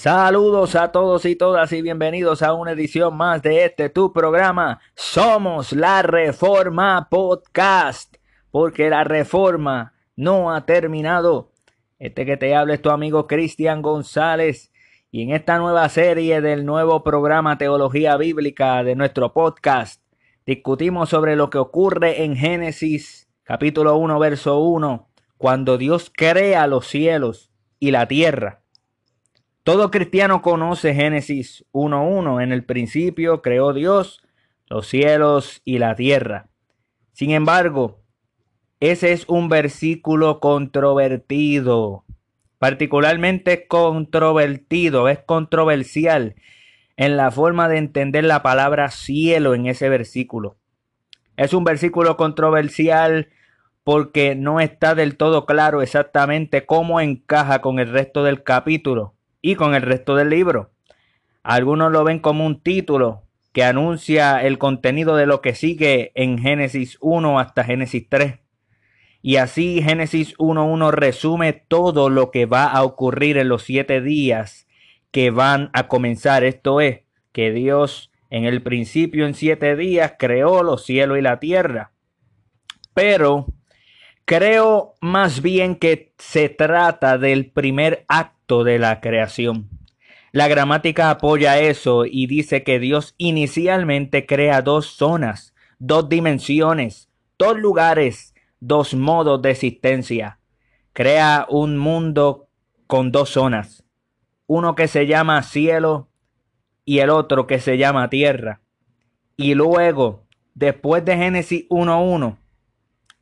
Saludos a todos y todas y bienvenidos a una edición más de este tu programa. Somos la Reforma Podcast, porque la reforma no ha terminado. Este que te habla es tu amigo Cristian González y en esta nueva serie del nuevo programa Teología Bíblica de nuestro podcast discutimos sobre lo que ocurre en Génesis capítulo 1 verso 1 cuando Dios crea los cielos y la tierra. Todo cristiano conoce Génesis 1.1. En el principio creó Dios los cielos y la tierra. Sin embargo, ese es un versículo controvertido, particularmente controvertido, es controversial en la forma de entender la palabra cielo en ese versículo. Es un versículo controversial porque no está del todo claro exactamente cómo encaja con el resto del capítulo y con el resto del libro. Algunos lo ven como un título que anuncia el contenido de lo que sigue en Génesis 1 hasta Génesis 3. Y así Génesis 1.1 resume todo lo que va a ocurrir en los siete días que van a comenzar. Esto es, que Dios en el principio en siete días creó los cielos y la tierra. Pero creo más bien que se trata del primer acto de la creación. La gramática apoya eso y dice que Dios inicialmente crea dos zonas, dos dimensiones, dos lugares, dos modos de existencia. Crea un mundo con dos zonas, uno que se llama cielo y el otro que se llama tierra. Y luego, después de Génesis 1.1,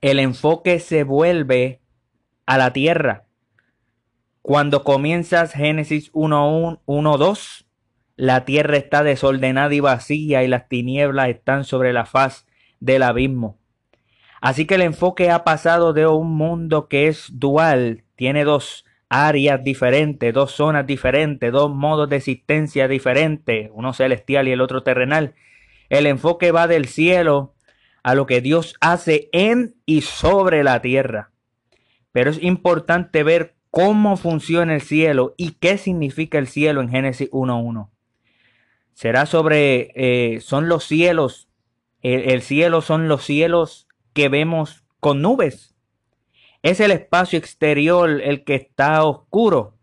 el enfoque se vuelve a la tierra cuando comienzas Génesis 1.1.2, la tierra está desordenada y vacía y las tinieblas están sobre la faz del abismo. Así que el enfoque ha pasado de un mundo que es dual, tiene dos áreas diferentes, dos zonas diferentes, dos modos de existencia diferentes, uno celestial y el otro terrenal. El enfoque va del cielo a lo que Dios hace en y sobre la tierra. Pero es importante ver cómo funciona el cielo y qué significa el cielo en Génesis 1.1. Será sobre, eh, son los cielos, el, cielo son los cielos que vemos con nubes. Es el espacio exterior el que está oscuro.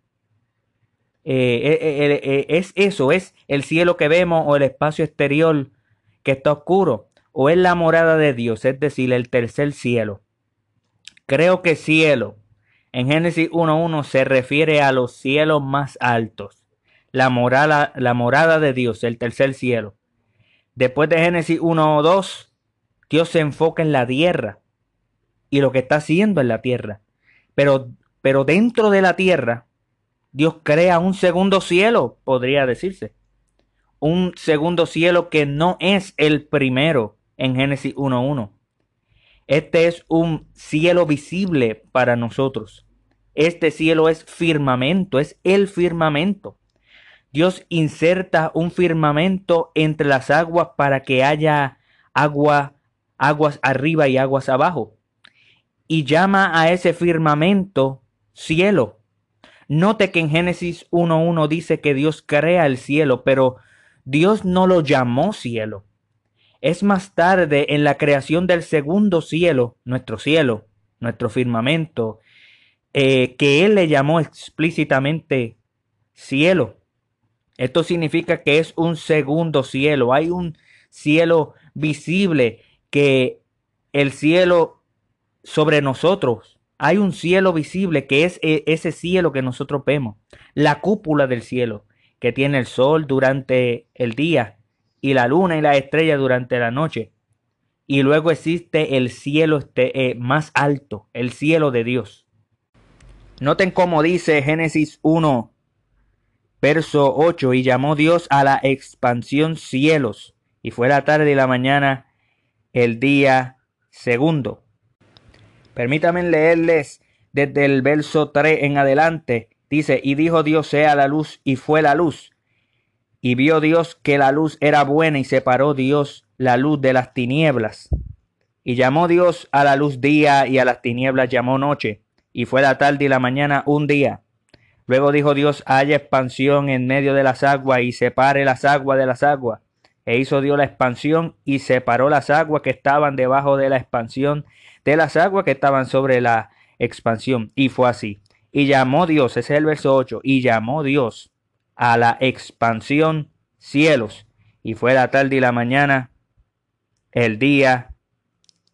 Eh, eh, es eso, es el cielo que vemos o el espacio exterior que está oscuro. O es la morada de Dios, es decir, el tercer cielo. Creo que cielo en Génesis 1.1 se refiere a los cielos más altos, la morada, la morada de Dios, el tercer cielo. Después de Génesis 1.2, Dios se enfoca en la tierra y lo que está haciendo en la tierra. Pero, pero dentro de la tierra, Dios crea un segundo cielo, podría decirse. Un segundo cielo que no es el primero en Génesis 1.1. Este es un cielo visible para nosotros. Este cielo es firmamento, es el firmamento. Dios inserta un firmamento entre las aguas para que haya agua, aguas arriba y aguas abajo. Y llama a ese firmamento cielo. Note que en Génesis 1.1 dice que Dios crea el cielo, pero Dios no lo llamó cielo. Es más tarde, en la creación del segundo cielo, nuestro cielo, nuestro firmamento, eh, que él le llamó explícitamente cielo. Esto significa que es un segundo cielo. Hay un cielo visible que el cielo sobre nosotros. Hay un cielo visible que es e, ese cielo que nosotros vemos. La cúpula del cielo que tiene el sol durante el día y la luna y la estrella durante la noche. Y luego existe el cielo este, eh, más alto, el cielo de Dios. Noten cómo dice Génesis 1, verso 8, y llamó Dios a la expansión cielos, y fue la tarde y la mañana el día segundo. Permítanme leerles desde el verso 3 en adelante. Dice, y dijo Dios sea la luz, y fue la luz. Y vio Dios que la luz era buena y separó Dios la luz de las tinieblas. Y llamó Dios a la luz día y a las tinieblas llamó noche. Y fue la tarde y la mañana un día. Luego dijo Dios, haya expansión en medio de las aguas y separe las aguas de las aguas. E hizo Dios la expansión y separó las aguas que estaban debajo de la expansión de las aguas que estaban sobre la expansión. Y fue así. Y llamó Dios, ese es el verso 8, y llamó Dios a la expansión cielos. Y fue la tarde y la mañana el día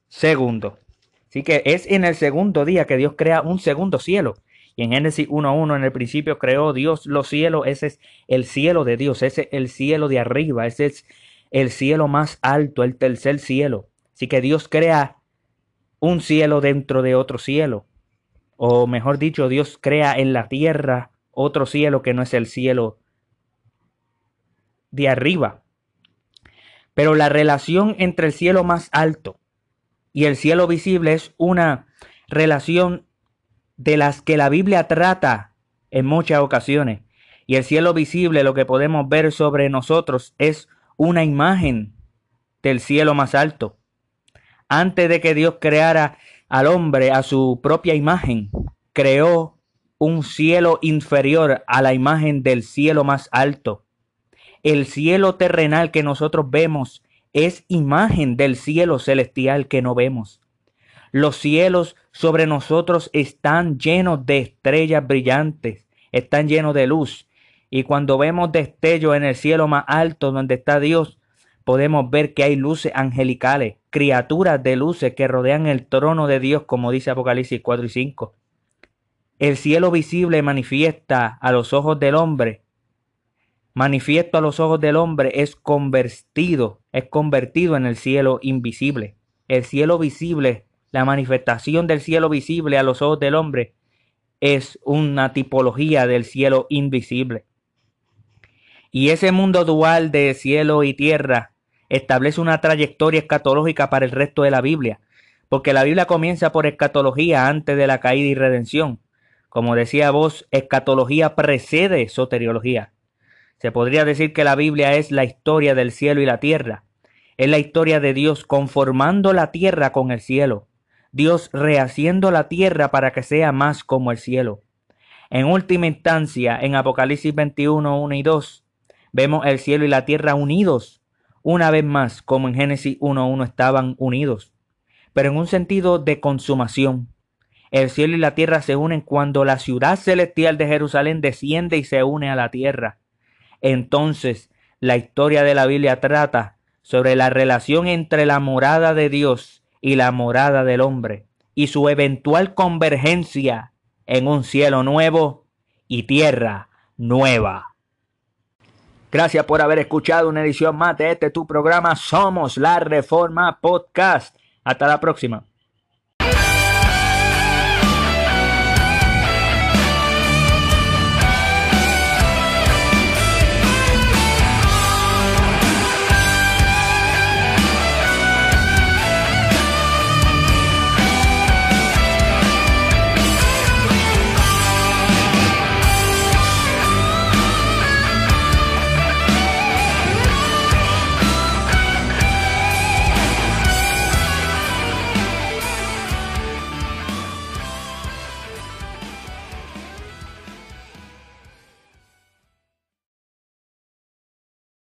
segundo. Así que es en el segundo día que Dios crea un segundo cielo. Y en Génesis 1.1 en el principio creó Dios los cielos. Ese es el cielo de Dios. Ese es el cielo de arriba. Ese es el cielo más alto, el tercer cielo. Así que Dios crea un cielo dentro de otro cielo. O mejor dicho, Dios crea en la tierra otro cielo que no es el cielo de arriba. Pero la relación entre el cielo más alto y el cielo visible es una relación de las que la Biblia trata en muchas ocasiones. Y el cielo visible, lo que podemos ver sobre nosotros, es una imagen del cielo más alto. Antes de que Dios creara al hombre a su propia imagen, creó un cielo inferior a la imagen del cielo más alto. El cielo terrenal que nosotros vemos es imagen del cielo celestial que no vemos. Los cielos sobre nosotros están llenos de estrellas brillantes, están llenos de luz. Y cuando vemos destellos en el cielo más alto donde está Dios, podemos ver que hay luces angelicales, criaturas de luces que rodean el trono de Dios, como dice Apocalipsis 4 y 5. El cielo visible manifiesta a los ojos del hombre manifiesto a los ojos del hombre es convertido, es convertido en el cielo invisible. El cielo visible, la manifestación del cielo visible a los ojos del hombre es una tipología del cielo invisible. Y ese mundo dual de cielo y tierra establece una trayectoria escatológica para el resto de la Biblia, porque la Biblia comienza por escatología antes de la caída y redención. Como decía vos, escatología precede soteriología. Se podría decir que la Biblia es la historia del cielo y la tierra. Es la historia de Dios conformando la tierra con el cielo. Dios rehaciendo la tierra para que sea más como el cielo. En última instancia, en Apocalipsis 21, 1 y 2, vemos el cielo y la tierra unidos, una vez más, como en Génesis 1, 1 estaban unidos, pero en un sentido de consumación. El cielo y la tierra se unen cuando la ciudad celestial de Jerusalén desciende y se une a la tierra. Entonces, la historia de la Biblia trata sobre la relación entre la morada de Dios y la morada del hombre y su eventual convergencia en un cielo nuevo y tierra nueva. Gracias por haber escuchado una edición más de este tu programa Somos la Reforma Podcast. Hasta la próxima.